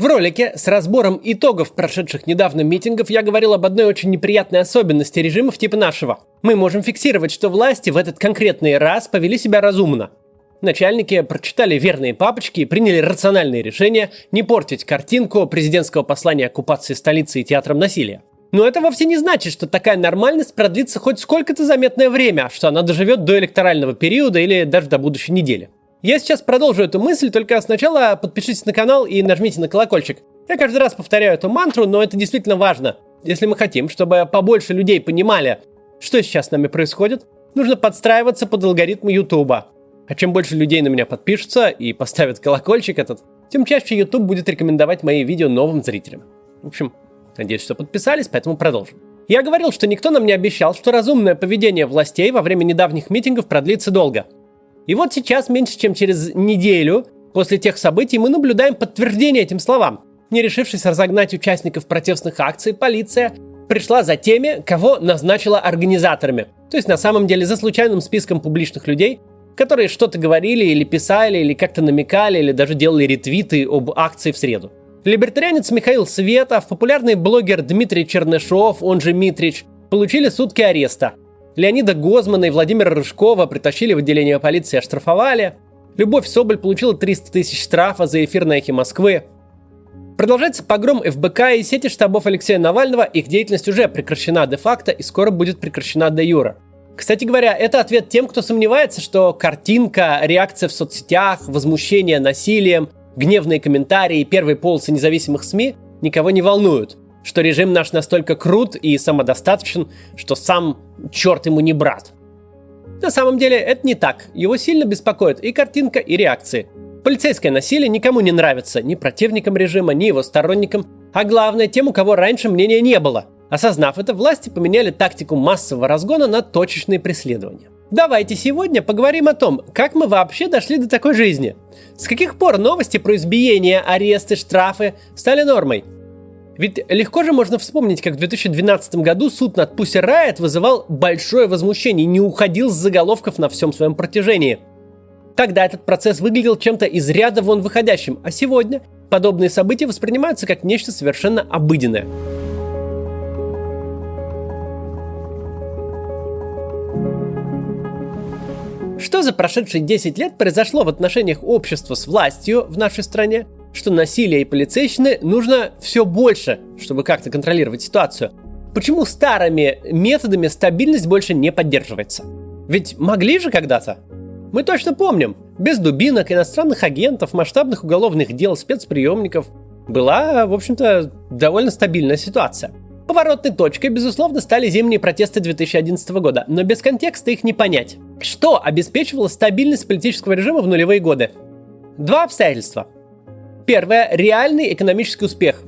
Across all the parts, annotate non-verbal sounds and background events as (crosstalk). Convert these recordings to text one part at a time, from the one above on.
В ролике с разбором итогов прошедших недавно митингов я говорил об одной очень неприятной особенности режимов типа нашего. Мы можем фиксировать, что власти в этот конкретный раз повели себя разумно. Начальники прочитали верные папочки и приняли рациональные решения не портить картинку президентского послания оккупации столицы и театром насилия. Но это вовсе не значит, что такая нормальность продлится хоть сколько-то заметное время, что она доживет до электорального периода или даже до будущей недели. Я сейчас продолжу эту мысль, только сначала подпишитесь на канал и нажмите на колокольчик. Я каждый раз повторяю эту мантру, но это действительно важно. Если мы хотим, чтобы побольше людей понимали, что сейчас с нами происходит, нужно подстраиваться под алгоритмы Ютуба. А чем больше людей на меня подпишутся и поставят колокольчик этот, тем чаще YouTube будет рекомендовать мои видео новым зрителям. В общем, надеюсь, что подписались, поэтому продолжим. Я говорил, что никто нам не обещал, что разумное поведение властей во время недавних митингов продлится долго – и вот сейчас, меньше чем через неделю после тех событий, мы наблюдаем подтверждение этим словам. Не решившись разогнать участников протестных акций, полиция пришла за теми, кого назначила организаторами. То есть на самом деле за случайным списком публичных людей, которые что-то говорили или писали, или как-то намекали, или даже делали ретвиты об акции в среду. Либертарианец Михаил Светов, популярный блогер Дмитрий Чернышов, он же Митрич, получили сутки ареста. Леонида Гозмана и Владимира Рыжкова притащили в отделение полиции и оштрафовали. Любовь Соболь получила 300 тысяч штрафа за эфир на эхе Москвы. Продолжается погром ФБК и сети штабов Алексея Навального. Их деятельность уже прекращена де-факто и скоро будет прекращена де юра. Кстати говоря, это ответ тем, кто сомневается, что картинка, реакция в соцсетях, возмущение насилием, гневные комментарии первые полосы независимых СМИ никого не волнуют что режим наш настолько крут и самодостаточен, что сам черт ему не брат. На самом деле это не так. Его сильно беспокоит и картинка, и реакции. Полицейское насилие никому не нравится, ни противникам режима, ни его сторонникам, а главное тем, у кого раньше мнения не было. Осознав это, власти поменяли тактику массового разгона на точечные преследования. Давайте сегодня поговорим о том, как мы вообще дошли до такой жизни. С каких пор новости про избиения, аресты, штрафы стали нормой? Ведь легко же можно вспомнить, как в 2012 году суд над Пусси Райт вызывал большое возмущение и не уходил с заголовков на всем своем протяжении. Тогда этот процесс выглядел чем-то из ряда вон выходящим, а сегодня подобные события воспринимаются как нечто совершенно обыденное. Что за прошедшие 10 лет произошло в отношениях общества с властью в нашей стране – что насилие и полицейщины нужно все больше, чтобы как-то контролировать ситуацию. Почему старыми методами стабильность больше не поддерживается? Ведь могли же когда-то. Мы точно помним, без дубинок, иностранных агентов, масштабных уголовных дел, спецприемников была, в общем-то, довольно стабильная ситуация. Поворотной точкой, безусловно, стали зимние протесты 2011 года, но без контекста их не понять. Что обеспечивало стабильность политического режима в нулевые годы? Два обстоятельства – Первое – реальный экономический успех.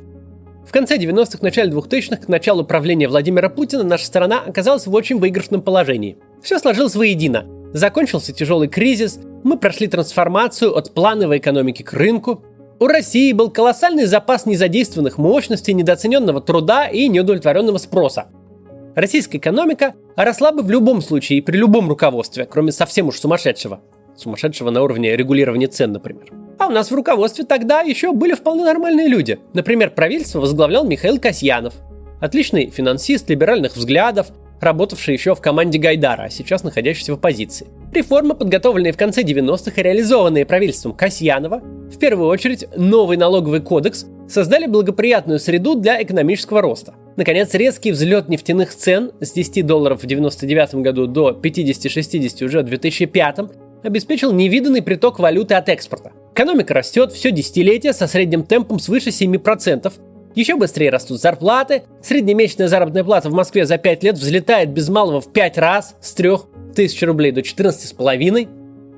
В конце 90-х, начале 2000-х, к началу правления Владимира Путина, наша страна оказалась в очень выигрышном положении. Все сложилось воедино. Закончился тяжелый кризис, мы прошли трансформацию от плановой экономики к рынку, у России был колоссальный запас незадействованных мощностей, недооцененного труда и неудовлетворенного спроса. Российская экономика росла бы в любом случае и при любом руководстве, кроме совсем уж сумасшедшего. Сумасшедшего на уровне регулирования цен, например. А у нас в руководстве тогда еще были вполне нормальные люди. Например, правительство возглавлял Михаил Касьянов. Отличный финансист либеральных взглядов, работавший еще в команде Гайдара, а сейчас находящийся в оппозиции. Реформы, подготовленные в конце 90-х и реализованные правительством Касьянова, в первую очередь новый налоговый кодекс, создали благоприятную среду для экономического роста. Наконец, резкий взлет нефтяных цен с 10 долларов в 99 году до 50-60 уже в 2005 обеспечил невиданный приток валюты от экспорта. Экономика растет все десятилетие со средним темпом свыше 7%. Еще быстрее растут зарплаты. Среднемесячная заработная плата в Москве за 5 лет взлетает без малого в 5 раз с 3 тысяч рублей до 14,5.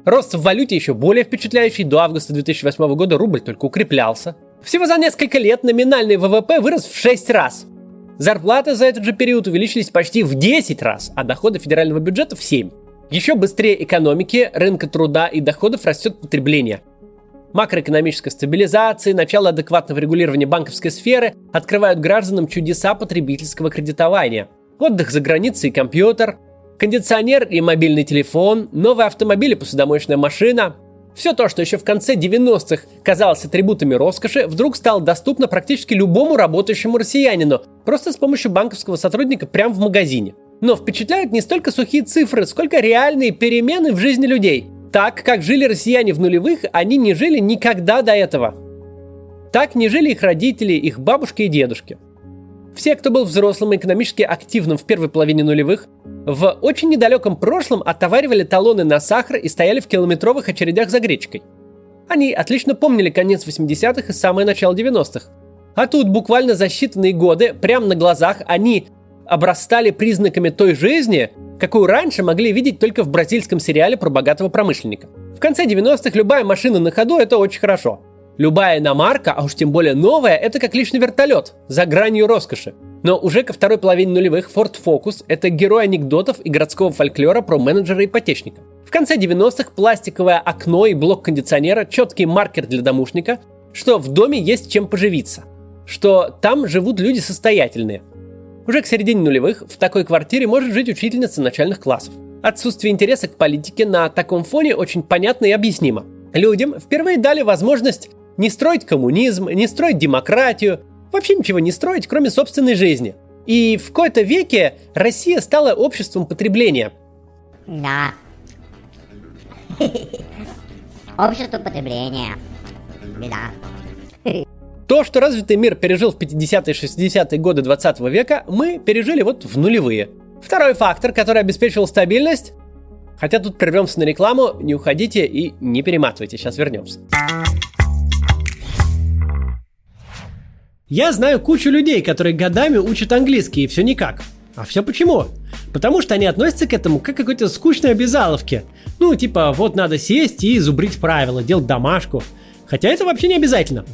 Рост в валюте еще более впечатляющий. До августа 2008 года рубль только укреплялся. Всего за несколько лет номинальный ВВП вырос в 6 раз. Зарплаты за этот же период увеличились почти в 10 раз, а доходы федерального бюджета в 7. Еще быстрее экономики, рынка труда и доходов растет потребление. Макроэкономическая стабилизация, начало адекватного регулирования банковской сферы открывают гражданам чудеса потребительского кредитования. Отдых за границей и компьютер, кондиционер и мобильный телефон, новые автомобили, посудомоечная машина. Все то, что еще в конце 90-х казалось атрибутами роскоши, вдруг стало доступно практически любому работающему россиянину, просто с помощью банковского сотрудника прямо в магазине. Но впечатляют не столько сухие цифры, сколько реальные перемены в жизни людей. Так, как жили россияне в нулевых, они не жили никогда до этого. Так не жили их родители, их бабушки и дедушки. Все, кто был взрослым и экономически активным в первой половине нулевых, в очень недалеком прошлом отоваривали талоны на сахар и стояли в километровых очередях за гречкой. Они отлично помнили конец 80-х и самое начало 90-х. А тут буквально за считанные годы, прямо на глазах, они обрастали признаками той жизни, какую раньше могли видеть только в бразильском сериале про богатого промышленника. В конце 90-х любая машина на ходу – это очень хорошо – Любая иномарка, а уж тем более новая, это как личный вертолет, за гранью роскоши. Но уже ко второй половине нулевых Ford Focus – это герой анекдотов и городского фольклора про менеджера-ипотечника. В конце 90-х пластиковое окно и блок кондиционера – четкий маркер для домушника, что в доме есть чем поживиться, что там живут люди состоятельные. Уже к середине нулевых в такой квартире может жить учительница начальных классов. Отсутствие интереса к политике на таком фоне очень понятно и объяснимо. Людям впервые дали возможность не строить коммунизм, не строить демократию, вообще ничего не строить, кроме собственной жизни. И в какой-то веке Россия стала обществом потребления. Да. (laughs) Общество потребления. Беда. (laughs) То, что развитый мир пережил в 50-е 60-е годы 20 века, мы пережили вот в нулевые. Второй фактор, который обеспечивал стабильность, хотя тут прервемся на рекламу, не уходите и не перематывайте, сейчас вернемся. Я знаю кучу людей, которые годами учат английский, и все никак. А все почему? Потому что они относятся к этому как к какой-то скучной обязаловке. Ну, типа, вот надо сесть и зубрить правила, делать домашку. Хотя это вообще не обязательно.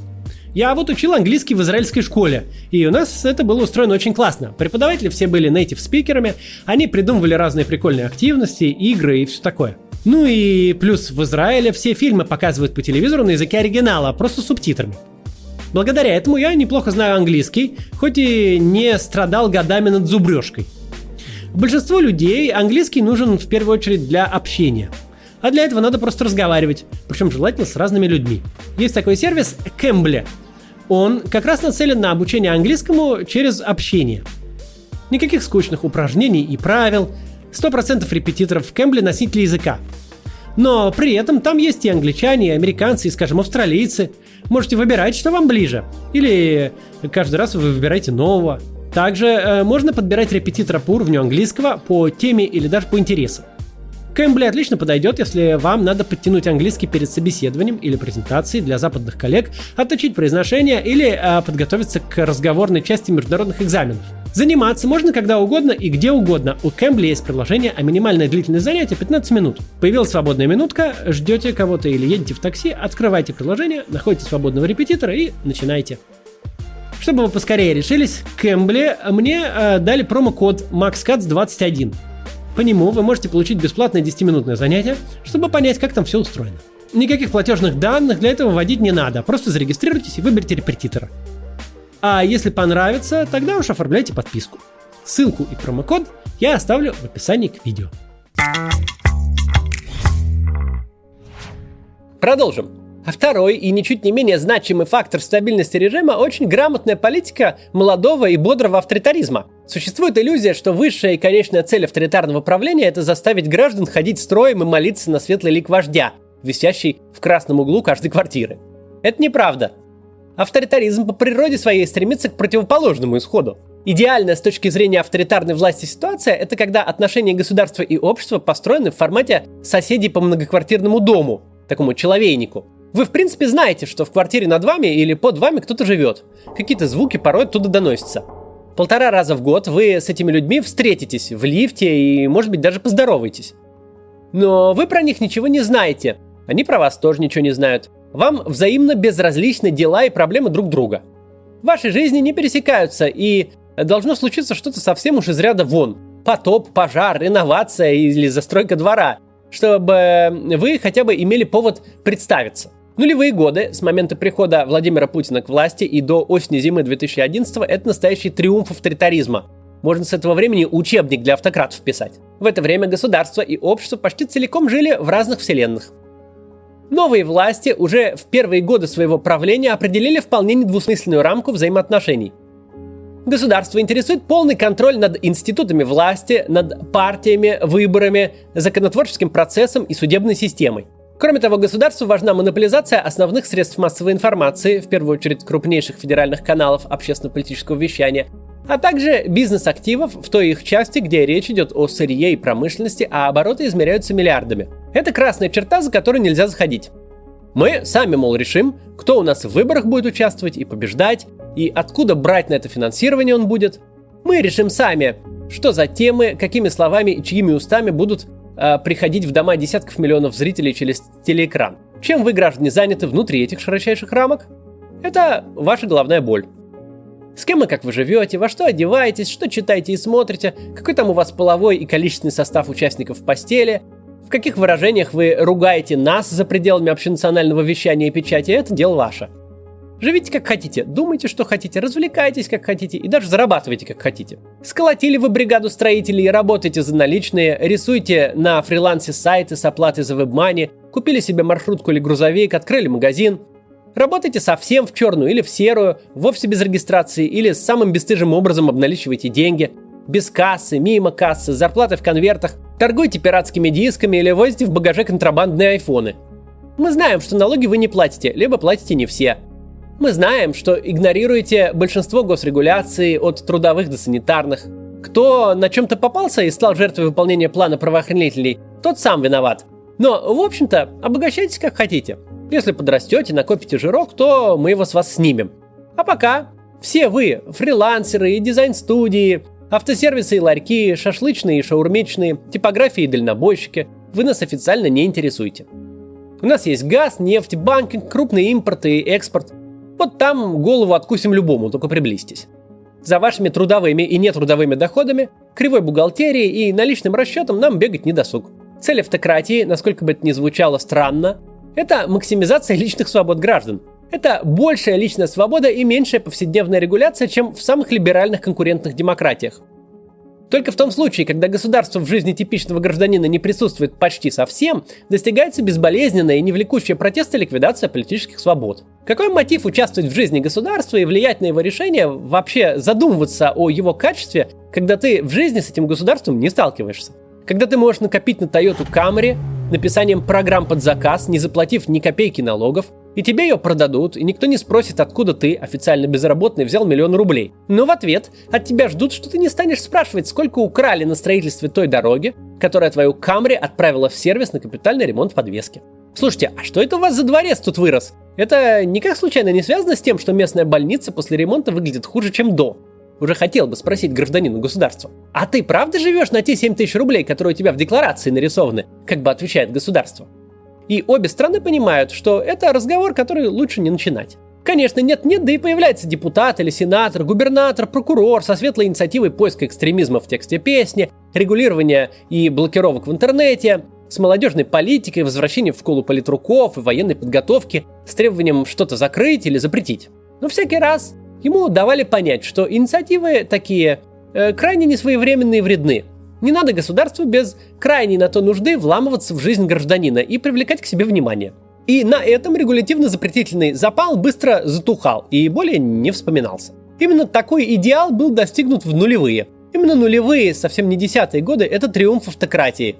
Я вот учил английский в израильской школе, и у нас это было устроено очень классно. Преподаватели все были native спикерами, они придумывали разные прикольные активности, игры и все такое. Ну и плюс в Израиле все фильмы показывают по телевизору на языке оригинала, просто с субтитрами. Благодаря этому я неплохо знаю английский, хоть и не страдал годами над зубрежкой. Большинству людей английский нужен в первую очередь для общения. А для этого надо просто разговаривать, причем желательно с разными людьми. Есть такой сервис Cambly. Он как раз нацелен на обучение английскому через общение. Никаких скучных упражнений и правил, 100% репетиторов в Cambly носители языка. Но при этом там есть и англичане, и американцы, и, скажем, австралийцы – Можете выбирать, что вам ближе. Или каждый раз вы выбираете нового. Также э, можно подбирать репетитора по уровню английского, по теме или даже по интересам. Кэмбли отлично подойдет, если вам надо подтянуть английский перед собеседованием или презентацией для западных коллег, отточить произношение или э, подготовиться к разговорной части международных экзаменов. Заниматься можно когда угодно и где угодно. У Кэмбли есть приложение, а минимальная длительность занятия 15 минут. Появилась свободная минутка, ждете кого-то или едете в такси, открывайте приложение, находите свободного репетитора и начинайте. Чтобы вы поскорее решились, Кэмбли мне э, дали промокод MaxCats21. По нему вы можете получить бесплатное 10-минутное занятие, чтобы понять, как там все устроено. Никаких платежных данных для этого вводить не надо, просто зарегистрируйтесь и выберите репетитора. А если понравится, тогда уж оформляйте подписку. Ссылку и промокод я оставлю в описании к видео. Продолжим. Второй и ничуть не менее значимый фактор стабильности режима – очень грамотная политика молодого и бодрого авторитаризма. Существует иллюзия, что высшая и конечная цель авторитарного правления – это заставить граждан ходить строем и молиться на светлый лик вождя, висящий в красном углу каждой квартиры. Это неправда. Авторитаризм по природе своей стремится к противоположному исходу. Идеальная с точки зрения авторитарной власти ситуация – это когда отношения государства и общества построены в формате соседей по многоквартирному дому, такому человейнику. Вы, в принципе, знаете, что в квартире над вами или под вами кто-то живет. Какие-то звуки порой оттуда доносятся. Полтора раза в год вы с этими людьми встретитесь в лифте и, может быть, даже поздороваетесь. Но вы про них ничего не знаете. Они про вас тоже ничего не знают. Вам взаимно безразличны дела и проблемы друг друга. Ваши жизни не пересекаются, и должно случиться что-то совсем уж из ряда вон. Потоп, пожар, реновация или застройка двора, чтобы вы хотя бы имели повод представиться. Нулевые годы, с момента прихода Владимира Путина к власти и до осени-зимы 2011 это настоящий триумф авторитаризма. Можно с этого времени учебник для автократов писать. В это время государство и общество почти целиком жили в разных вселенных. Новые власти уже в первые годы своего правления определили вполне недвусмысленную рамку взаимоотношений. Государство интересует полный контроль над институтами власти, над партиями, выборами, законотворческим процессом и судебной системой. Кроме того, государству важна монополизация основных средств массовой информации, в первую очередь крупнейших федеральных каналов общественно-политического вещания, а также бизнес-активов в той их части, где речь идет о сырье и промышленности, а обороты измеряются миллиардами. Это красная черта, за которую нельзя заходить. Мы сами, мол, решим, кто у нас в выборах будет участвовать и побеждать, и откуда брать на это финансирование он будет. Мы решим сами, что за темы, какими словами и чьими устами будут э, приходить в дома десятков миллионов зрителей через телеэкран. Чем вы, граждане, заняты внутри этих широчайших рамок? Это ваша головная боль. С кем и как вы живете, во что одеваетесь, что читаете и смотрите, какой там у вас половой и количественный состав участников в постели, в каких выражениях вы ругаете нас за пределами общенационального вещания и печати, это дело ваше – Живите как хотите, думайте, что хотите, развлекайтесь как хотите и даже зарабатывайте как хотите. Сколотили вы бригаду строителей работаете за наличные, рисуйте на фрилансе сайты с оплатой за вебмани, купили себе маршрутку или грузовик, открыли магазин. Работайте совсем в черную или в серую, вовсе без регистрации или самым бесстыжим образом обналичивайте деньги. Без кассы, мимо кассы, зарплаты в конвертах, торгуйте пиратскими дисками или возите в багаже контрабандные айфоны. Мы знаем, что налоги вы не платите, либо платите не все – мы знаем, что игнорируете большинство госрегуляций от трудовых до санитарных. Кто на чем-то попался и стал жертвой выполнения плана правоохранителей, тот сам виноват. Но, в общем-то, обогащайтесь как хотите. Если подрастете, накопите жирок, то мы его с вас снимем. А пока все вы, фрилансеры и дизайн-студии, автосервисы и ларьки, шашлычные и шаурмичные, типографии и дальнобойщики, вы нас официально не интересуете. У нас есть газ, нефть, банкинг, крупный импорт и экспорт. Вот там голову откусим любому, только приблизьтесь. За вашими трудовыми и нетрудовыми доходами, кривой бухгалтерией и наличным расчетом нам бегать не досуг. Цель автократии, насколько бы это ни звучало странно, это максимизация личных свобод граждан. Это большая личная свобода и меньшая повседневная регуляция, чем в самых либеральных конкурентных демократиях. Только в том случае, когда государство в жизни типичного гражданина не присутствует почти совсем, достигается безболезненная и не влекущая протеста ликвидация политических свобод. Какой мотив участвовать в жизни государства и влиять на его решения, вообще задумываться о его качестве, когда ты в жизни с этим государством не сталкиваешься? Когда ты можешь накопить на Toyota Camry написанием программ под заказ, не заплатив ни копейки налогов, и тебе ее продадут, и никто не спросит, откуда ты, официально безработный, взял миллион рублей. Но в ответ от тебя ждут, что ты не станешь спрашивать, сколько украли на строительстве той дороги, которая твою Камри отправила в сервис на капитальный ремонт подвески. Слушайте, а что это у вас за дворец тут вырос? Это никак случайно не связано с тем, что местная больница после ремонта выглядит хуже, чем до? Уже хотел бы спросить гражданину государства. А ты правда живешь на те 7 тысяч рублей, которые у тебя в декларации нарисованы? Как бы отвечает государство. И обе страны понимают, что это разговор, который лучше не начинать. Конечно, нет-нет, да и появляется депутат или сенатор, губернатор, прокурор со светлой инициативой поиска экстремизма в тексте песни, регулирования и блокировок в интернете, с молодежной политикой, возвращением в школу политруков и военной подготовки, с требованием что-то закрыть или запретить. Но всякий раз ему давали понять, что инициативы такие э, крайне несвоевременные и вредны, не надо государству без крайней на то нужды вламываться в жизнь гражданина и привлекать к себе внимание. И на этом регулятивно-запретительный запал быстро затухал и более не вспоминался. Именно такой идеал был достигнут в нулевые. Именно нулевые, совсем не десятые годы, это триумф автократии.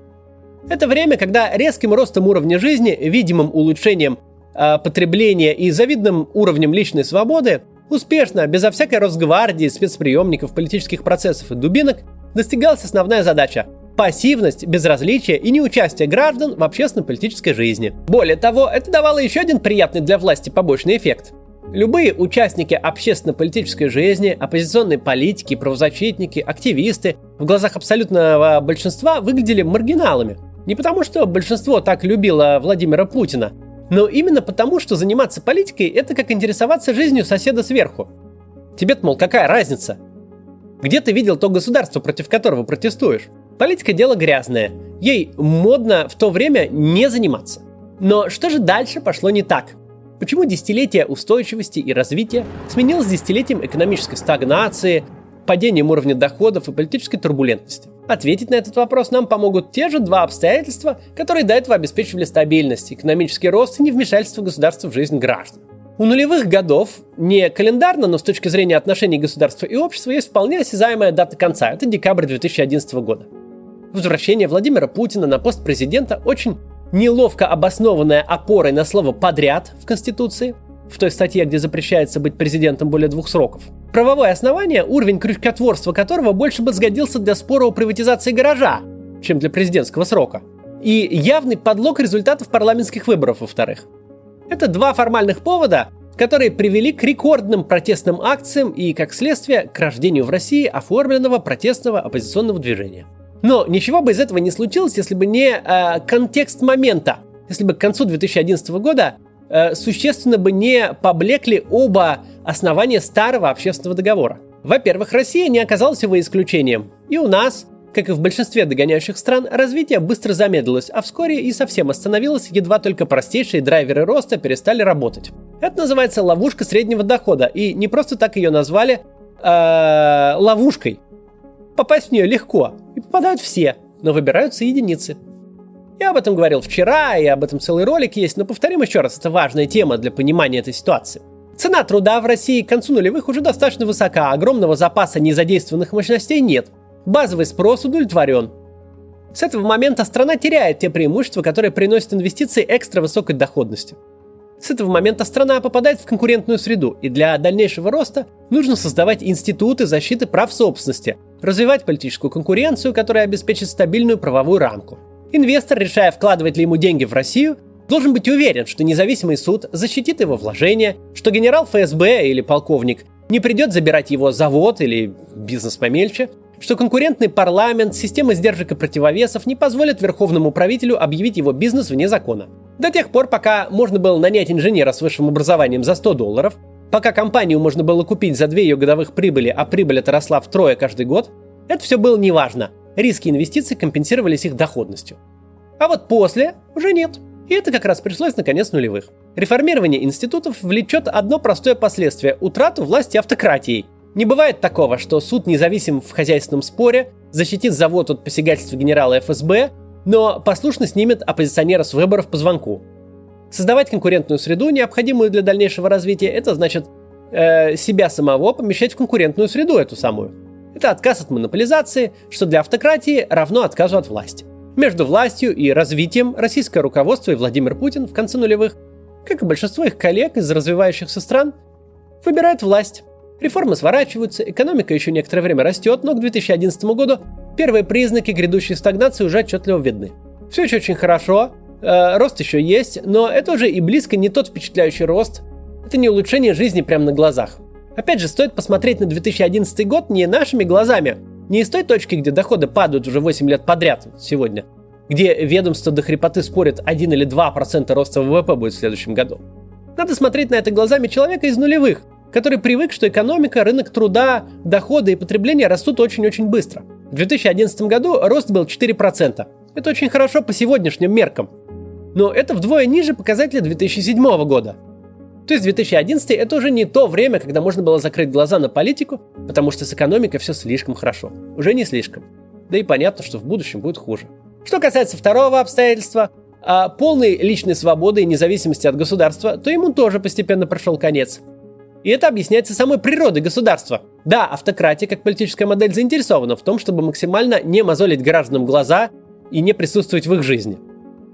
Это время, когда резким ростом уровня жизни, видимым улучшением э, потребления и завидным уровнем личной свободы успешно, безо всякой Росгвардии, спецприемников, политических процессов и дубинок, достигалась основная задача – пассивность, безразличие и неучастие граждан в общественно-политической жизни. Более того, это давало еще один приятный для власти побочный эффект. Любые участники общественно-политической жизни, оппозиционные политики, правозащитники, активисты в глазах абсолютного большинства выглядели маргиналами. Не потому, что большинство так любило Владимира Путина, но именно потому, что заниматься политикой – это как интересоваться жизнью соседа сверху. тебе мол, какая разница? Где ты видел то государство, против которого протестуешь? Политика – дело грязное. Ей модно в то время не заниматься. Но что же дальше пошло не так? Почему десятилетие устойчивости и развития сменилось десятилетием экономической стагнации, падением уровня доходов и политической турбулентности? Ответить на этот вопрос нам помогут те же два обстоятельства, которые до этого обеспечивали стабильность, экономический рост и невмешательство государства в жизнь граждан. У нулевых годов, не календарно, но с точки зрения отношений государства и общества, есть вполне осязаемая дата конца. Это декабрь 2011 года. Возвращение Владимира Путина на пост президента очень неловко обоснованная опорой на слово «подряд» в Конституции, в той статье, где запрещается быть президентом более двух сроков. Правовое основание, уровень крючкотворства которого больше бы сгодился для спора о приватизации гаража, чем для президентского срока. И явный подлог результатов парламентских выборов, во-вторых. Это два формальных повода, которые привели к рекордным протестным акциям и, как следствие, к рождению в России оформленного протестного оппозиционного движения. Но ничего бы из этого не случилось, если бы не э, контекст момента. Если бы к концу 2011 года э, существенно бы не поблекли оба основания старого общественного договора. Во-первых, Россия не оказалась его исключением. И у нас, как и в большинстве догоняющих стран, развитие быстро замедлилось, а вскоре и совсем остановилось, едва только простейшие драйверы роста перестали работать. Это называется ловушка среднего дохода, и не просто так ее назвали э, ловушкой. Попасть в нее легко, и попадают все, но выбираются единицы. Я об этом говорил вчера, и об этом целый ролик есть, но повторим еще раз, это важная тема для понимания этой ситуации. Цена труда в России к концу нулевых уже достаточно высока, огромного запаса незадействованных мощностей нет. Базовый спрос удовлетворен. С этого момента страна теряет те преимущества, которые приносят инвестиции экстра высокой доходности. С этого момента страна попадает в конкурентную среду, и для дальнейшего роста нужно создавать институты защиты прав собственности, развивать политическую конкуренцию, которая обеспечит стабильную правовую рамку. Инвестор, решая, вкладывать ли ему деньги в Россию, должен быть уверен, что независимый суд защитит его вложения, что генерал ФСБ или полковник не придет забирать его завод или бизнес помельче, что конкурентный парламент, система сдержек и противовесов не позволят верховному правителю объявить его бизнес вне закона. До тех пор, пока можно было нанять инженера с высшим образованием за 100 долларов, пока компанию можно было купить за две ее годовых прибыли, а прибыль это росла втрое каждый год, это все было неважно. Риски инвестиций компенсировались их доходностью. А вот после уже нет. И это как раз пришлось на конец нулевых. Реформирование институтов влечет одно простое последствие – утрату власти автократией. Не бывает такого, что суд независим в хозяйственном споре, защитит завод от посягательства генерала ФСБ, но послушно снимет оппозиционера с выборов по звонку. Создавать конкурентную среду, необходимую для дальнейшего развития, это значит э, себя самого помещать в конкурентную среду эту самую. Это отказ от монополизации, что для автократии равно отказу от власти. Между властью и развитием российское руководство и Владимир Путин в конце нулевых, как и большинство их коллег из развивающихся стран, выбирают власть. Реформы сворачиваются, экономика еще некоторое время растет, но к 2011 году первые признаки грядущей стагнации уже отчетливо видны. Все еще очень хорошо, э, рост еще есть, но это уже и близко не тот впечатляющий рост. Это не улучшение жизни прямо на глазах. Опять же, стоит посмотреть на 2011 год не нашими глазами, не из той точки, где доходы падают уже 8 лет подряд сегодня, где ведомство до хрипоты спорит 1 или 2% роста ВВП будет в следующем году. Надо смотреть на это глазами человека из нулевых, который привык, что экономика, рынок труда, доходы и потребление растут очень-очень быстро. В 2011 году рост был 4%. Это очень хорошо по сегодняшним меркам. Но это вдвое ниже показателя 2007 года. То есть 2011 это уже не то время, когда можно было закрыть глаза на политику, потому что с экономикой все слишком хорошо. Уже не слишком. Да и понятно, что в будущем будет хуже. Что касается второго обстоятельства, а полной личной свободы и независимости от государства, то ему тоже постепенно пришел конец. И это объясняется самой природой государства. Да, автократия как политическая модель заинтересована в том, чтобы максимально не мозолить гражданам глаза и не присутствовать в их жизни.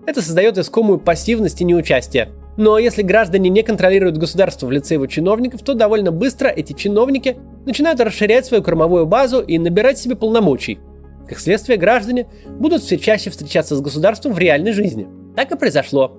Это создает искомую пассивность и неучастие. Но если граждане не контролируют государство в лице его чиновников, то довольно быстро эти чиновники начинают расширять свою кормовую базу и набирать себе полномочий. Как следствие, граждане будут все чаще встречаться с государством в реальной жизни. Так и произошло.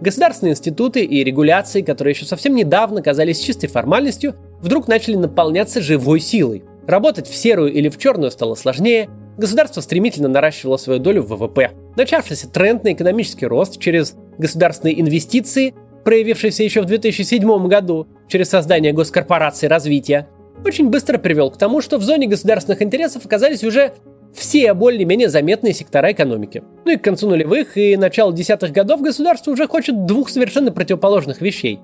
Государственные институты и регуляции, которые еще совсем недавно казались чистой формальностью, вдруг начали наполняться живой силой. Работать в серую или в черную стало сложнее, государство стремительно наращивало свою долю в ВВП. Начавшийся тренд на экономический рост через государственные инвестиции, проявившийся еще в 2007 году через создание госкорпорации развития, очень быстро привел к тому, что в зоне государственных интересов оказались уже все более-менее заметные сектора экономики. Ну и к концу нулевых и началу десятых годов государство уже хочет двух совершенно противоположных вещей.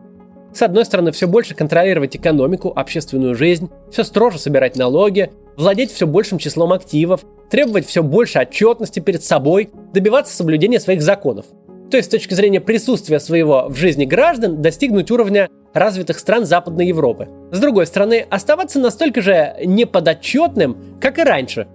С одной стороны, все больше контролировать экономику, общественную жизнь, все строже собирать налоги, владеть все большим числом активов, требовать все больше отчетности перед собой, добиваться соблюдения своих законов. То есть с точки зрения присутствия своего в жизни граждан достигнуть уровня развитых стран Западной Европы. С другой стороны, оставаться настолько же неподотчетным, как и раньше.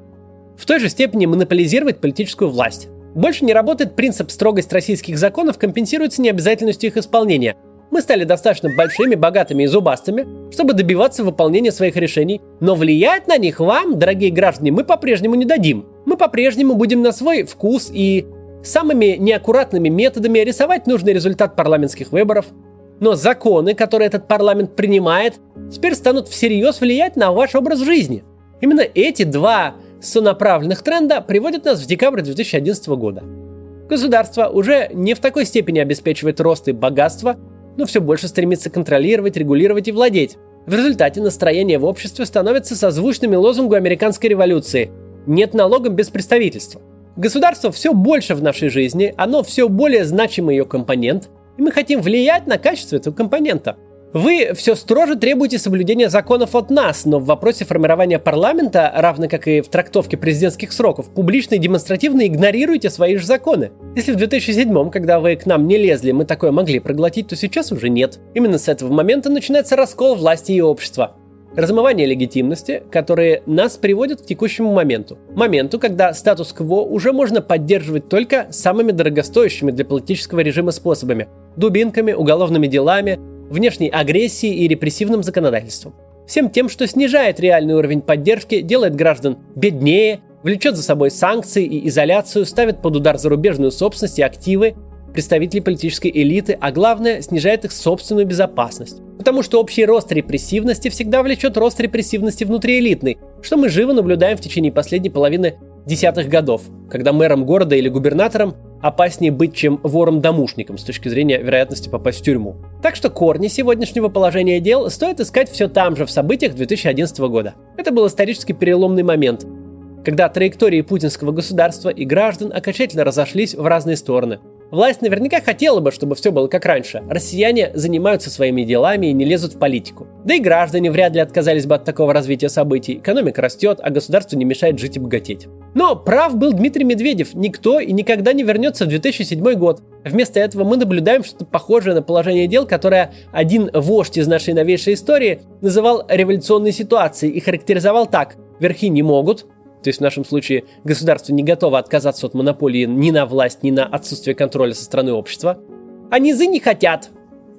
В той же степени монополизировать политическую власть. Больше не работает принцип строгость российских законов компенсируется необязательностью их исполнения. Мы стали достаточно большими, богатыми и зубастыми, чтобы добиваться выполнения своих решений, но влиять на них вам, дорогие граждане, мы по-прежнему не дадим. Мы по-прежнему будем на свой вкус и самыми неаккуратными методами рисовать нужный результат парламентских выборов. Но законы, которые этот парламент принимает, теперь станут всерьез влиять на ваш образ жизни. Именно эти два сонаправленных тренда приводит нас в декабрь 2011 года. Государство уже не в такой степени обеспечивает рост и богатство, но все больше стремится контролировать, регулировать и владеть. В результате настроение в обществе становится созвучными лозунгу американской революции «нет налогов без представительства». Государство все больше в нашей жизни, оно все более значимый ее компонент, и мы хотим влиять на качество этого компонента – вы все строже требуете соблюдения законов от нас, но в вопросе формирования парламента, равно как и в трактовке президентских сроков, публично и демонстративно игнорируете свои же законы. Если в 2007, когда вы к нам не лезли, мы такое могли проглотить, то сейчас уже нет. Именно с этого момента начинается раскол власти и общества. Размывание легитимности, которые нас приводят к текущему моменту. Моменту, когда статус-кво уже можно поддерживать только самыми дорогостоящими для политического режима способами. Дубинками, уголовными делами, внешней агрессией и репрессивным законодательством. Всем тем, что снижает реальный уровень поддержки, делает граждан беднее, влечет за собой санкции и изоляцию, ставит под удар зарубежную собственность и активы представителей политической элиты, а главное, снижает их собственную безопасность. Потому что общий рост репрессивности всегда влечет рост репрессивности внутриэлитной, что мы живо наблюдаем в течение последней половины десятых годов, когда мэром города или губернатором опаснее быть, чем вором-домушником с точки зрения вероятности попасть в тюрьму. Так что корни сегодняшнего положения дел стоит искать все там же в событиях 2011 года. Это был исторически переломный момент, когда траектории путинского государства и граждан окончательно разошлись в разные стороны. Власть наверняка хотела бы, чтобы все было как раньше. Россияне занимаются своими делами и не лезут в политику. Да и граждане вряд ли отказались бы от такого развития событий. Экономика растет, а государству не мешает жить и богатеть. Но прав был Дмитрий Медведев. Никто и никогда не вернется в 2007 год. Вместо этого мы наблюдаем что-то похожее на положение дел, которое один вождь из нашей новейшей истории называл революционной ситуацией и характеризовал так. Верхи не могут, то есть в нашем случае государство не готово отказаться от монополии ни на власть, ни на отсутствие контроля со стороны общества. А низы не хотят.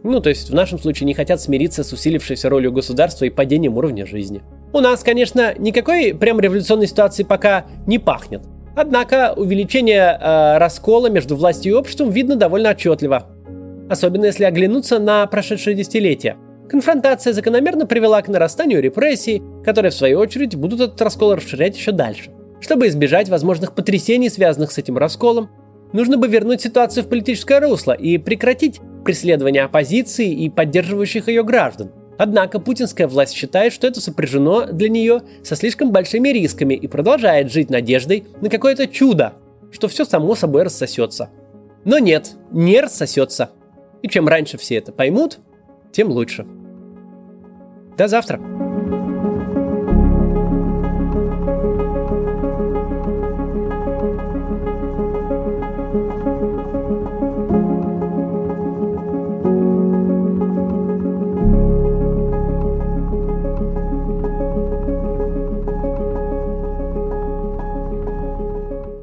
Ну, то есть в нашем случае не хотят смириться с усилившейся ролью государства и падением уровня жизни. У нас, конечно, никакой прям революционной ситуации пока не пахнет. Однако увеличение э, раскола между властью и обществом видно довольно отчетливо. Особенно если оглянуться на прошедшие десятилетия. Конфронтация закономерно привела к нарастанию репрессий, которые в свою очередь будут этот раскол расширять еще дальше. Чтобы избежать возможных потрясений, связанных с этим расколом, нужно бы вернуть ситуацию в политическое русло и прекратить преследование оппозиции и поддерживающих ее граждан. Однако путинская власть считает, что это сопряжено для нее со слишком большими рисками и продолжает жить надеждой на какое-то чудо, что все само собой рассосется. Но нет, не рассосется. И чем раньше все это поймут, тем лучше. До завтра!